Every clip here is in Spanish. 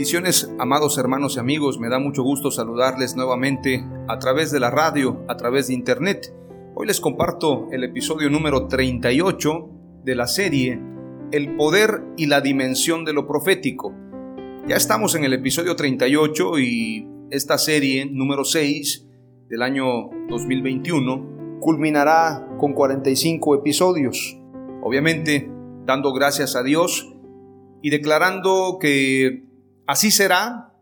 Bendiciones, amados hermanos y amigos, me da mucho gusto saludarles nuevamente a través de la radio, a través de internet. Hoy les comparto el episodio número 38 de la serie El poder y la dimensión de lo profético. Ya estamos en el episodio 38 y esta serie número 6 del año 2021 culminará con 45 episodios. Obviamente, dando gracias a Dios y declarando que Así será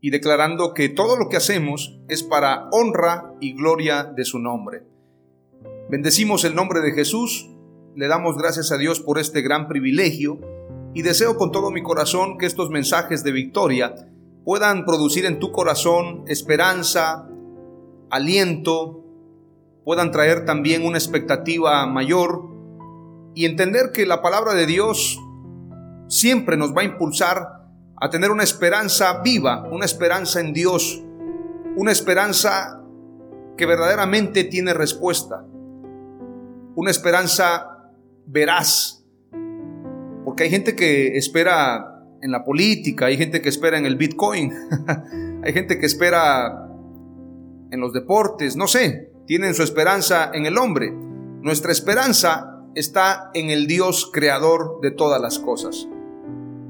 y declarando que todo lo que hacemos es para honra y gloria de su nombre. Bendecimos el nombre de Jesús, le damos gracias a Dios por este gran privilegio y deseo con todo mi corazón que estos mensajes de victoria puedan producir en tu corazón esperanza, aliento, puedan traer también una expectativa mayor y entender que la palabra de Dios siempre nos va a impulsar a tener una esperanza viva, una esperanza en Dios, una esperanza que verdaderamente tiene respuesta, una esperanza veraz, porque hay gente que espera en la política, hay gente que espera en el Bitcoin, hay gente que espera en los deportes, no sé, tienen su esperanza en el hombre. Nuestra esperanza está en el Dios creador de todas las cosas.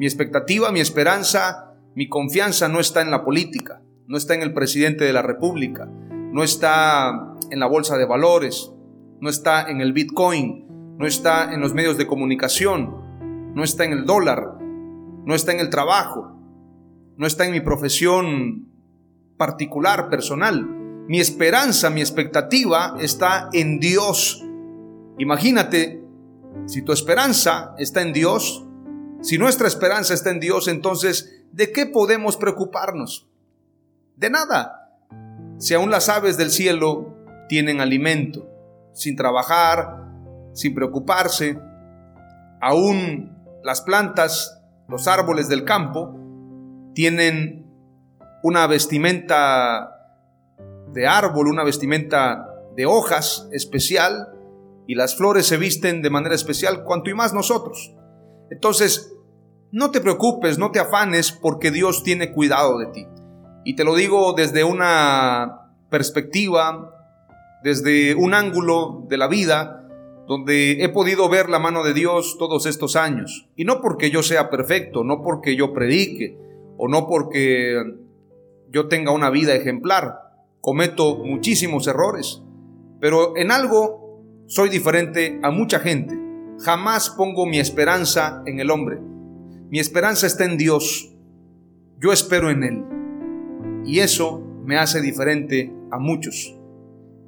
Mi expectativa, mi esperanza, mi confianza no está en la política, no está en el presidente de la República, no está en la bolsa de valores, no está en el Bitcoin, no está en los medios de comunicación, no está en el dólar, no está en el trabajo, no está en mi profesión particular, personal. Mi esperanza, mi expectativa está en Dios. Imagínate, si tu esperanza está en Dios, si nuestra esperanza está en Dios, entonces, ¿de qué podemos preocuparnos? De nada. Si aún las aves del cielo tienen alimento, sin trabajar, sin preocuparse, aún las plantas, los árboles del campo, tienen una vestimenta de árbol, una vestimenta de hojas especial, y las flores se visten de manera especial, cuanto y más nosotros. Entonces, no te preocupes, no te afanes porque Dios tiene cuidado de ti. Y te lo digo desde una perspectiva, desde un ángulo de la vida, donde he podido ver la mano de Dios todos estos años. Y no porque yo sea perfecto, no porque yo predique, o no porque yo tenga una vida ejemplar. Cometo muchísimos errores, pero en algo soy diferente a mucha gente. Jamás pongo mi esperanza en el hombre mi esperanza está en Dios. Yo espero en Él. Y eso me hace diferente a muchos.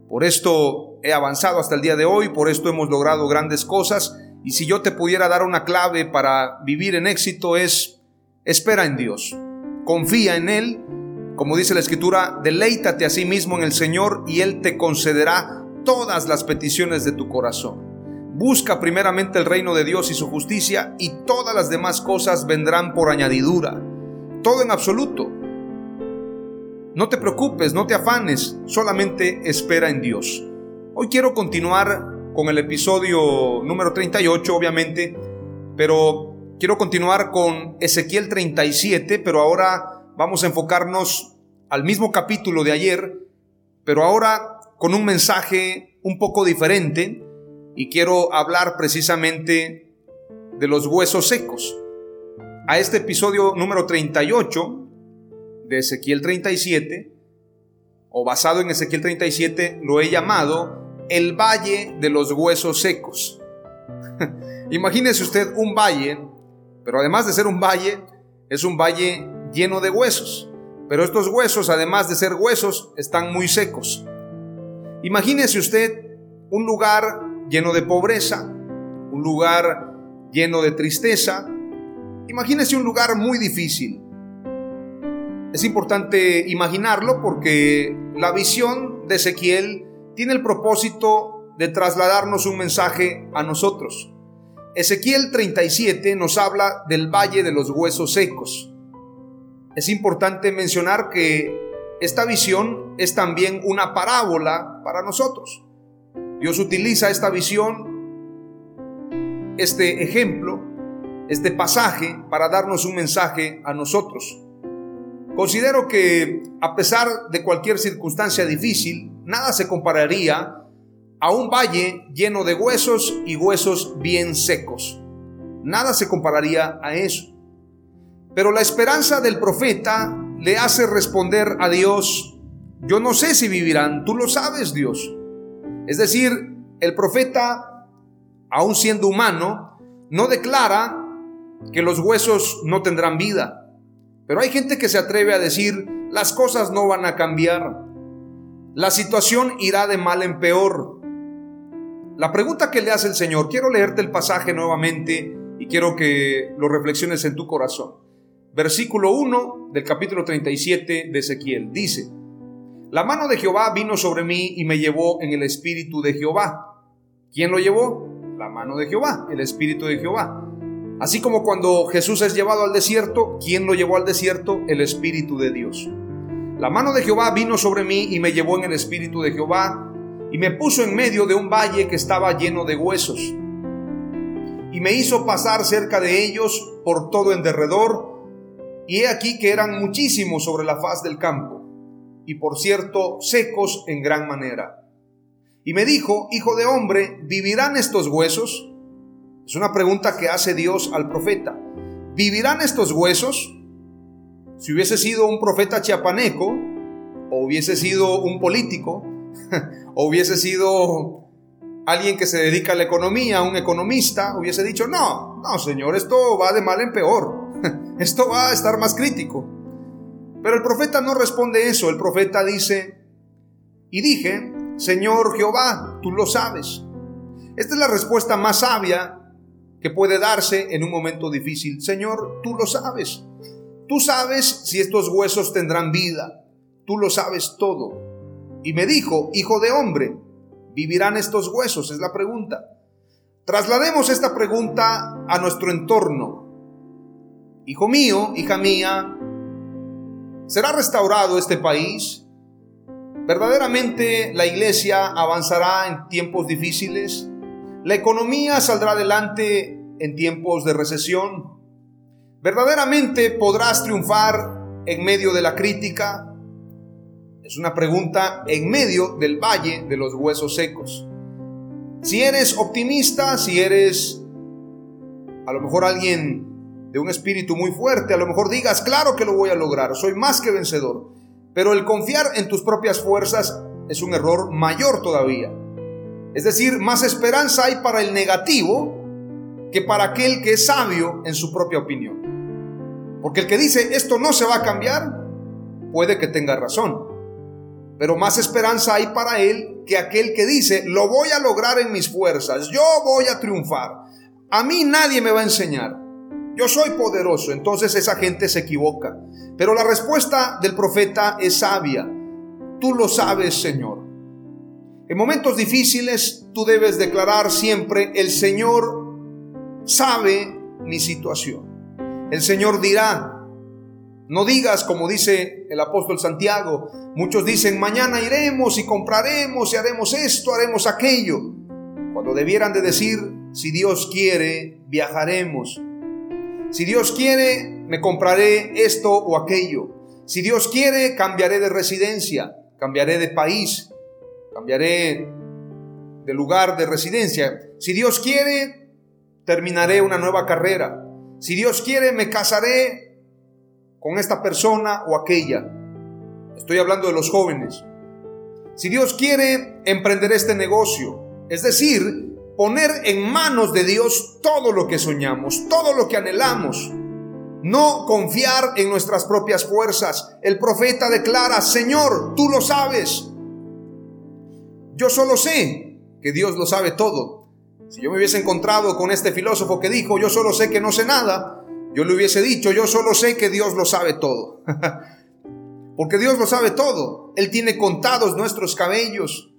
Por esto he avanzado hasta el día de hoy, por esto hemos logrado grandes cosas. Y si yo te pudiera dar una clave para vivir en éxito es, espera en Dios, confía en Él, como dice la Escritura, deleítate a sí mismo en el Señor y Él te concederá todas las peticiones de tu corazón. Busca primeramente el reino de Dios y su justicia y todas las demás cosas vendrán por añadidura. Todo en absoluto. No te preocupes, no te afanes, solamente espera en Dios. Hoy quiero continuar con el episodio número 38, obviamente, pero Quiero continuar con Ezequiel 37, pero ahora vamos a enfocarnos al mismo capítulo de ayer, pero ahora con un mensaje un poco diferente y quiero hablar precisamente de los huesos secos. A este episodio número 38 de Ezequiel 37, o basado en Ezequiel 37, lo he llamado el Valle de los Huesos Secos. Imagínese usted un valle, pero además de ser un valle, es un valle lleno de huesos. Pero estos huesos, además de ser huesos, están muy secos. Imagínese usted un lugar lleno de pobreza, un lugar lleno de tristeza. Imagínese un lugar muy difícil. Es importante imaginarlo porque la visión de Ezequiel tiene el propósito de trasladarnos un mensaje a nosotros. Ezequiel 37 nos habla del valle de los huesos secos. Es importante mencionar que esta visión es también una parábola para nosotros. Dios utiliza esta visión, este ejemplo, este pasaje para darnos un mensaje a nosotros. Considero que a pesar de cualquier circunstancia difícil, nada se compararía a un valle lleno de huesos y huesos bien secos. Nada se compararía a eso. Pero la esperanza del profeta le hace responder a Dios, yo no sé si vivirán, tú lo sabes Dios. Es decir, el profeta, aun siendo humano, no declara que los huesos no tendrán vida. Pero hay gente que se atreve a decir, las cosas no van a cambiar. La situación irá de mal en peor. La pregunta que le hace el Señor, quiero leerte el pasaje nuevamente y quiero que lo reflexiones en tu corazón versículo 1 del capítulo 37 de Ezequiel. Dice, la mano de Jehová vino sobre mí y me llevó en el espíritu de Jehová. ¿Quién lo llevó? La mano de Jehová, el espíritu de Jehová. Así como cuando Jesús es llevado al desierto, ¿quién lo llevó al desierto? El espíritu de Dios. La mano de Jehová vino sobre mí y me llevó en el espíritu de Jehová y me puso en medio de un valle que estaba lleno de huesos. Y me hizo pasar cerca de ellos por todo en derredor y he aquí que eran muchísimos sobre la faz del campo, y por cierto secos en gran manera. Y me dijo, Hijo de hombre, ¿vivirán estos huesos? Es una pregunta que hace Dios al profeta. ¿Vivirán estos huesos? Si hubiese sido un profeta chiapaneco, o hubiese sido un político, o hubiese sido alguien que se dedica a la economía, un economista, hubiese dicho, no, no, Señor, esto va de mal en peor. Esto va a estar más crítico. Pero el profeta no responde eso. El profeta dice, y dije, Señor Jehová, tú lo sabes. Esta es la respuesta más sabia que puede darse en un momento difícil. Señor, tú lo sabes. Tú sabes si estos huesos tendrán vida. Tú lo sabes todo. Y me dijo, hijo de hombre, ¿vivirán estos huesos? Es la pregunta. Traslademos esta pregunta a nuestro entorno, Hijo mío, hija mía, ¿será restaurado este país? ¿Verdaderamente la iglesia avanzará en tiempos difíciles? ¿La economía saldrá adelante en tiempos de recesión? ¿Verdaderamente podrás triunfar en medio de la crítica? Es una pregunta en medio del valle de los huesos secos. Si eres optimista, si eres a lo mejor alguien de un espíritu muy fuerte, a lo mejor digas, claro que lo voy a lograr, soy más que vencedor. Pero el confiar en tus propias fuerzas es un error mayor todavía. Es decir, más esperanza hay para el negativo que para aquel que es sabio en su propia opinión. Porque el que dice, esto no se va a cambiar, puede que tenga razón. Pero más esperanza hay para él que aquel que dice, lo voy a lograr en mis fuerzas, yo voy a triunfar. A mí nadie me va a enseñar yo soy poderoso, entonces esa gente se equivoca. Pero la respuesta del profeta es sabia. Tú lo sabes, Señor. En momentos difíciles tú debes declarar siempre, el Señor sabe mi situación. El Señor dirá, no digas como dice el apóstol Santiago, muchos dicen, mañana iremos y compraremos y haremos esto, haremos aquello, cuando debieran de decir, si Dios quiere, viajaremos Si Dios quiere, me compraré esto o aquello. Si Dios quiere, cambiaré de residencia, cambiaré de país, cambiaré de lugar de residencia. Si Dios quiere, terminaré una nueva carrera. Si Dios quiere, me casaré con esta persona o aquella. Estoy hablando de los jóvenes. Si Dios quiere, emprenderé este negocio. Es decir, poner en manos de Dios todo lo que soñamos, todo lo que anhelamos. No confiar en nuestras propias fuerzas. El profeta declara, Señor, tú lo sabes. Yo solo sé que Dios lo sabe todo. Si yo me hubiese encontrado con este filósofo que dijo, yo solo sé que no sé nada, yo le hubiese dicho, yo solo sé que Dios lo sabe todo. Porque Dios lo sabe todo. Él tiene contados nuestros cabellos.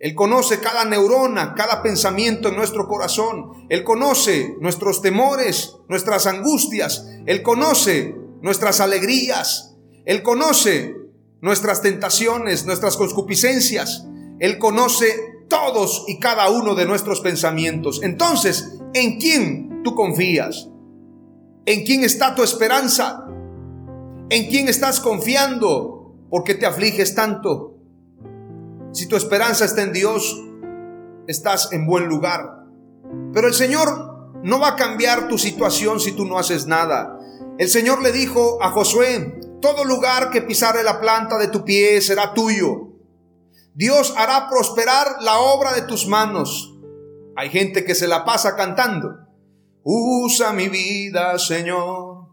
Él conoce cada neurona, cada pensamiento en nuestro corazón. Él conoce nuestros temores, nuestras angustias. Él conoce nuestras alegrías. Él conoce nuestras tentaciones, nuestras concupiscencias. Él conoce todos y cada uno de nuestros pensamientos. Entonces, ¿en quién tú confías? ¿En quién está tu esperanza? ¿En quién estás confiando? ¿Por qué te afliges tanto? Si tu esperanza está en Dios, estás en buen lugar. Pero el Señor no va a cambiar tu situación si tú no haces nada. El Señor le dijo a Josué, todo lugar que pisare la planta de tu pie será tuyo. Dios hará prosperar la obra de tus manos. Hay gente que se la pasa cantando. Usa mi vida, Señor.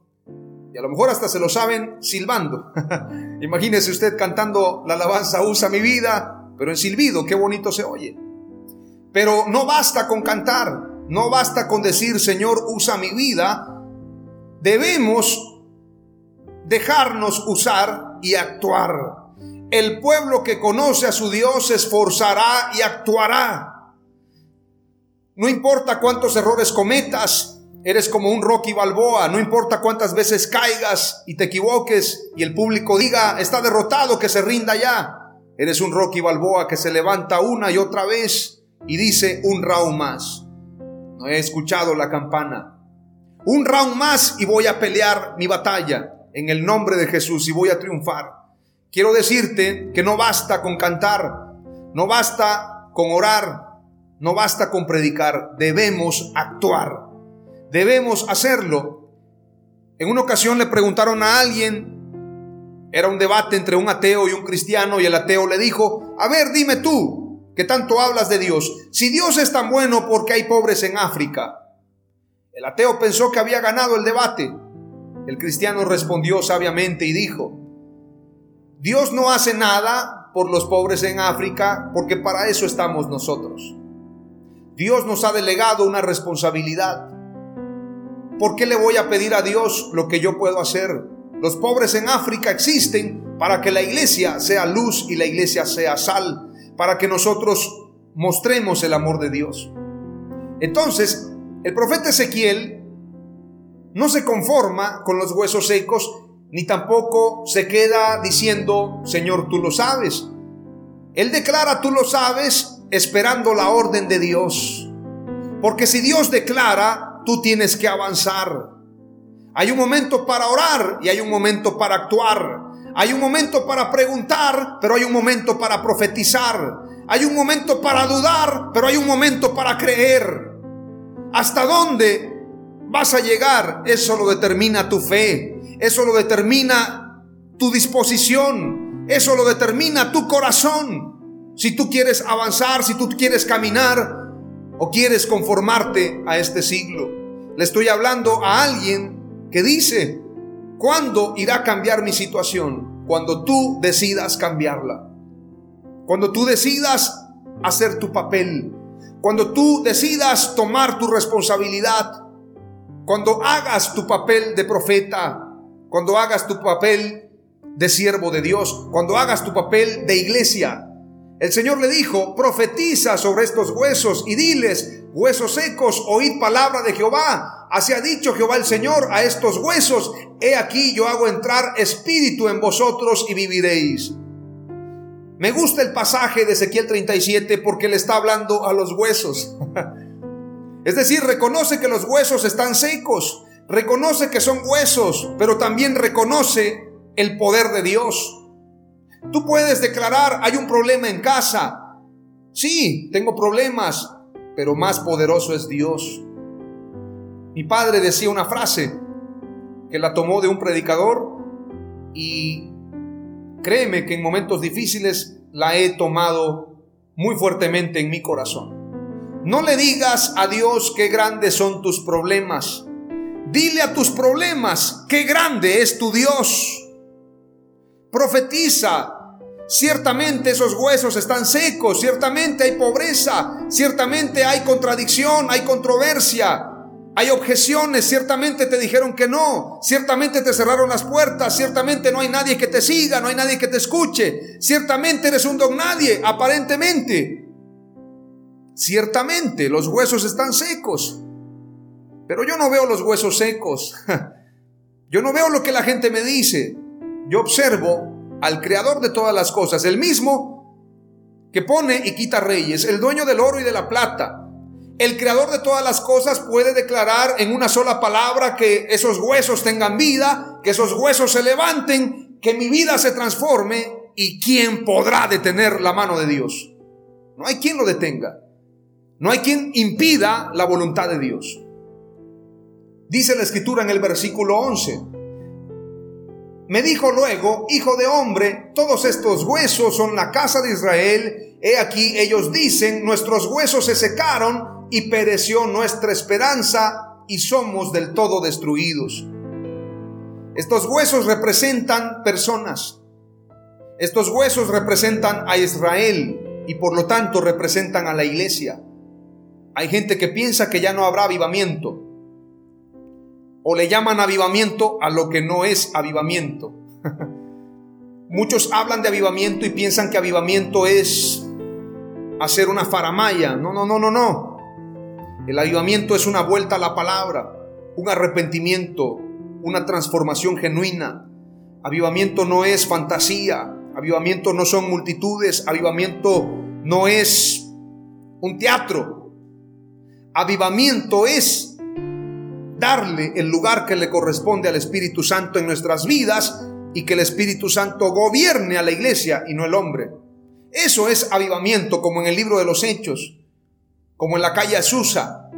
Y a lo mejor hasta se lo saben silbando. Imagínese usted cantando la alabanza, usa mi vida, pero en silbido, qué bonito se oye. Pero no basta con cantar, no basta con decir, Señor, usa mi vida. Debemos dejarnos usar y actuar. El pueblo que conoce a su Dios se esforzará y actuará. No importa cuántos errores cometas, eres como un Rocky Balboa, no importa cuántas veces caigas y te equivoques y el público diga, está derrotado, que se rinda ya. Eres un Rocky Balboa que se levanta una y otra vez y dice un round más. No he escuchado la campana. Un round más y voy a pelear mi batalla en el nombre de Jesús y voy a triunfar. Quiero decirte que no basta con cantar, no basta con orar, no basta con predicar, debemos actuar, debemos hacerlo. En una ocasión le preguntaron a alguien era un debate entre un ateo y un cristiano y el ateo le dijo, a ver, dime tú, que tanto hablas de Dios, si Dios es tan bueno, ¿por qué hay pobres en África? El ateo pensó que había ganado el debate. El cristiano respondió sabiamente y dijo, Dios no hace nada por los pobres en África porque para eso estamos nosotros. Dios nos ha delegado una responsabilidad. ¿Por qué le voy a pedir a Dios lo que yo puedo hacer? Los pobres en África existen para que la iglesia sea luz y la iglesia sea sal, para que nosotros mostremos el amor de Dios. Entonces, el profeta Ezequiel no se conforma con los huesos secos, ni tampoco se queda diciendo, Señor, tú lo sabes. Él declara, tú lo sabes, esperando la orden de Dios. Porque si Dios declara, tú tienes que avanzar. Hay un momento para orar y hay un momento para actuar. Hay un momento para preguntar, pero hay un momento para profetizar. Hay un momento para dudar, pero hay un momento para creer. ¿Hasta dónde vas a llegar? Eso lo determina tu fe. Eso lo determina tu disposición. Eso lo determina tu corazón. Si tú quieres avanzar, si tú quieres caminar o quieres conformarte a este siglo. Le estoy hablando a alguien que dice, ¿cuándo irá a cambiar mi situación? Cuando tú decidas cambiarla. Cuando tú decidas hacer tu papel. Cuando tú decidas tomar tu responsabilidad. Cuando hagas tu papel de profeta. Cuando hagas tu papel de siervo de Dios. Cuando hagas tu papel de iglesia. El Señor le dijo, profetiza sobre estos huesos y diles, huesos secos, oíd palabra de Jehová. Así ha dicho Jehová el Señor a estos huesos, he aquí yo hago entrar espíritu en vosotros y viviréis. Me gusta el pasaje de Ezequiel 37 porque le está hablando a los huesos. Es decir, reconoce que los huesos están secos, reconoce que son huesos, pero también reconoce el poder de Dios. Tú puedes declarar, hay un problema en casa. Sí, tengo problemas, pero más poderoso es Dios. Mi padre decía una frase que la tomó de un predicador y créeme que en momentos difíciles la he tomado muy fuertemente en mi corazón. No le digas a Dios qué grandes son tus problemas. Dile a tus problemas qué grande es tu Dios. Profetiza. Ciertamente esos huesos están secos, ciertamente hay pobreza, ciertamente hay contradicción, hay controversia, hay objeciones, ciertamente te dijeron que no, ciertamente te cerraron las puertas, ciertamente no hay nadie que te siga, no hay nadie que te escuche, ciertamente eres un don nadie, aparentemente. Ciertamente los huesos están secos, pero yo no veo los huesos secos. Yo no veo lo que la gente me dice. Yo observo al creador de todas las cosas, el mismo que pone y quita reyes, el dueño del oro y de la plata, el creador de todas las cosas puede declarar en una sola palabra que esos huesos tengan vida, que esos huesos se levanten, que mi vida se transforme y quién podrá detener la mano de Dios. No hay quien lo detenga. No hay quien impida la voluntad de Dios. Dice la escritura en el versículo 11. Me dijo luego, hijo de hombre, todos estos huesos son la casa de Israel. He aquí ellos dicen, nuestros huesos se secaron y pereció nuestra esperanza y somos del todo destruidos. Estos huesos representan personas. Estos huesos representan a Israel y por lo tanto representan a la iglesia. Hay gente que piensa que ya no habrá avivamiento o le llaman avivamiento a lo que no es avivamiento. Muchos hablan de avivamiento y piensan que avivamiento es hacer una faramaya. No, no, no, no, no. El avivamiento es una vuelta a la palabra, un arrepentimiento, una transformación genuina. Avivamiento no es fantasía, avivamiento no son multitudes, avivamiento no es un teatro. Avivamiento es darle el lugar que le corresponde al Espíritu Santo en nuestras vidas y que el Espíritu Santo gobierne a la iglesia y no el hombre. Eso es avivamiento, como en el libro de los Hechos como en la calle Azusa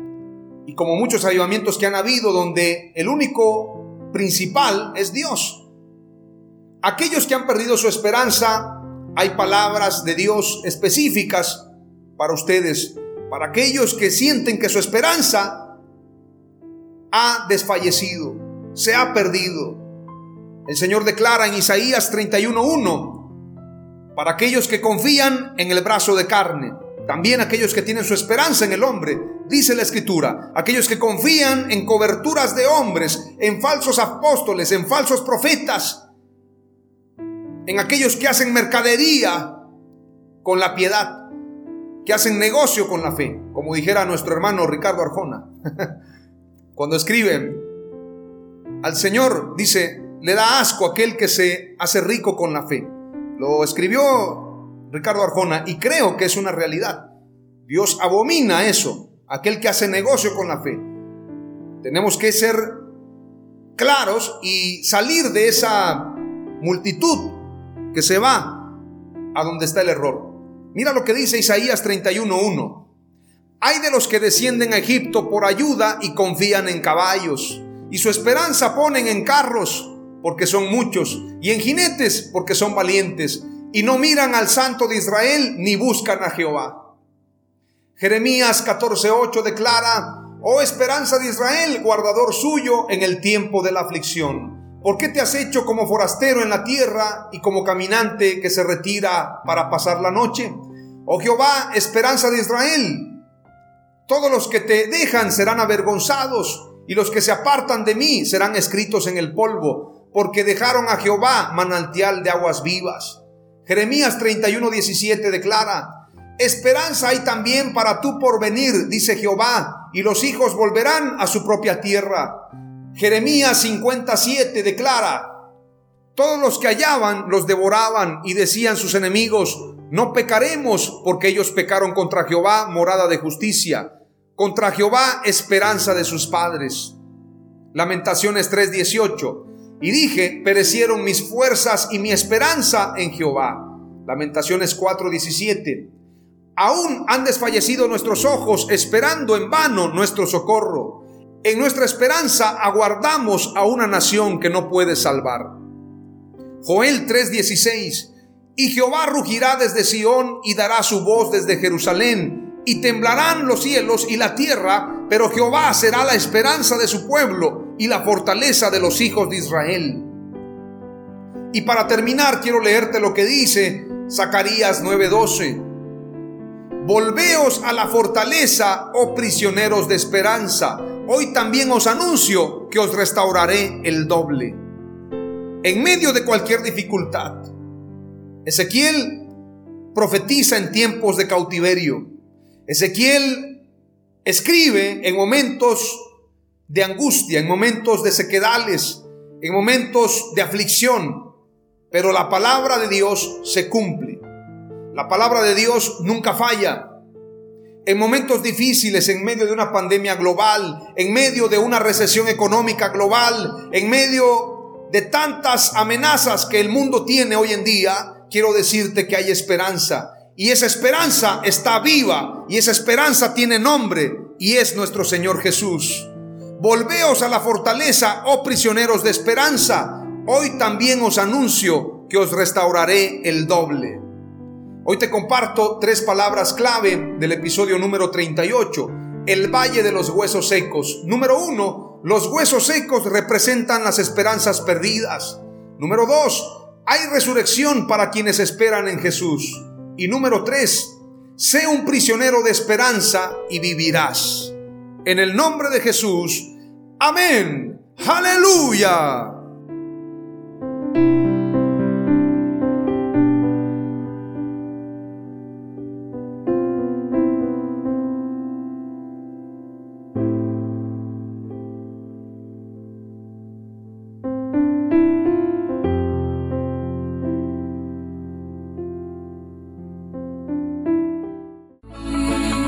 y como muchos avivamientos que han habido donde el único principal es Dios. Aquellos que han perdido su esperanza, hay palabras de Dios específicas para ustedes. Para aquellos que sienten que su esperanza ha desfallecido, se ha perdido. El Señor declara en Isaías 31.1, para aquellos que confían en el brazo de carne, también aquellos que tienen su esperanza en el hombre, dice la escritura, aquellos que confían en coberturas de hombres, en falsos apóstoles, en falsos profetas, en aquellos que hacen mercadería con la piedad, que hacen negocio con la fe, como dijera nuestro hermano Ricardo Arjona. Cuando escribe al Señor, dice, le da asco aquel que se hace rico con la fe. Lo escribió Ricardo Arjona, y creo que es una realidad. Dios abomina eso, aquel que hace negocio con la fe. Tenemos que ser claros y salir de esa multitud que se va a donde está el error. Mira lo que dice Isaías 31.1. Hay de los que descienden a Egipto por ayuda y confían en caballos, y su esperanza ponen en carros, porque son muchos, y en jinetes, porque son valientes y no miran al Santo de Israel ni buscan a Jehová. Jeremías 14:8 declara, oh esperanza de Israel, guardador suyo en el tiempo de la aflicción. ¿Por qué te has hecho como forastero en la tierra y como caminante que se retira para pasar la noche? Oh Jehová, esperanza de Israel, todos los que te dejan serán avergonzados y los que se apartan de mí serán escritos en el polvo, porque dejaron a Jehová manantial de aguas vivas. Jeremías 31, 17 declara, Esperanza hay también para tu porvenir, dice Jehová, y los hijos volverán a su propia tierra. Jeremías 57 declara, Todos los que hallaban los devoraban y decían sus enemigos, no pecaremos porque ellos pecaron contra Jehová, morada de justicia, contra Jehová, esperanza de sus padres. Lamentaciones 3:18. Y dije, perecieron mis fuerzas y mi esperanza en Jehová. Lamentaciones 4:17. Aún han desfallecido nuestros ojos esperando en vano nuestro socorro. En nuestra esperanza aguardamos a una nación que no puede salvar. Joel 3:16. Y Jehová rugirá desde Sión y dará su voz desde Jerusalén, y temblarán los cielos y la tierra, pero Jehová será la esperanza de su pueblo y la fortaleza de los hijos de Israel. Y para terminar quiero leerte lo que dice Zacarías 9:12. Volveos a la fortaleza, oh prisioneros de esperanza. Hoy también os anuncio que os restauraré el doble. En medio de cualquier dificultad, Ezequiel profetiza en tiempos de cautiverio. Ezequiel escribe en momentos de angustia, en momentos de sequedales, en momentos de aflicción, pero la palabra de Dios se cumple. La palabra de Dios nunca falla. En momentos difíciles, en medio de una pandemia global, en medio de una recesión económica global, en medio de tantas amenazas que el mundo tiene hoy en día, quiero decirte que hay esperanza. Y esa esperanza está viva y esa esperanza tiene nombre y es nuestro Señor Jesús. Volveos a la fortaleza, oh prisioneros de esperanza. Hoy también os anuncio que os restauraré el doble. Hoy te comparto tres palabras clave del episodio número 38, el valle de los huesos secos. Número uno, los huesos secos representan las esperanzas perdidas. Número dos, hay resurrección para quienes esperan en Jesús. Y número tres, sé un prisionero de esperanza y vivirás. En el nombre de Jesús. Amén. Aleluya.